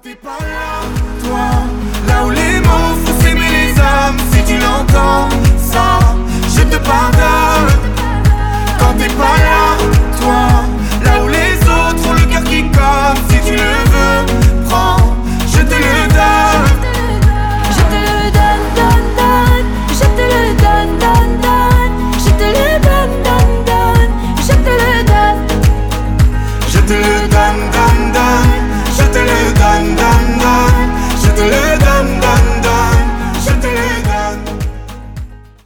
Quand t'es pas là, toi, là où les mots font s'aimer les hommes, si tu l'entends, ça, je te pardonne. Quand t'es pas là, toi, là où les autres ont le cœur qui comme, si tu le veux, prends, je te le donne. Je te le donne, donne, donne. Je te le donne, donne, donne. Je te le donne, donne, donne. Je te le donne. Je te le donne, donne, donne.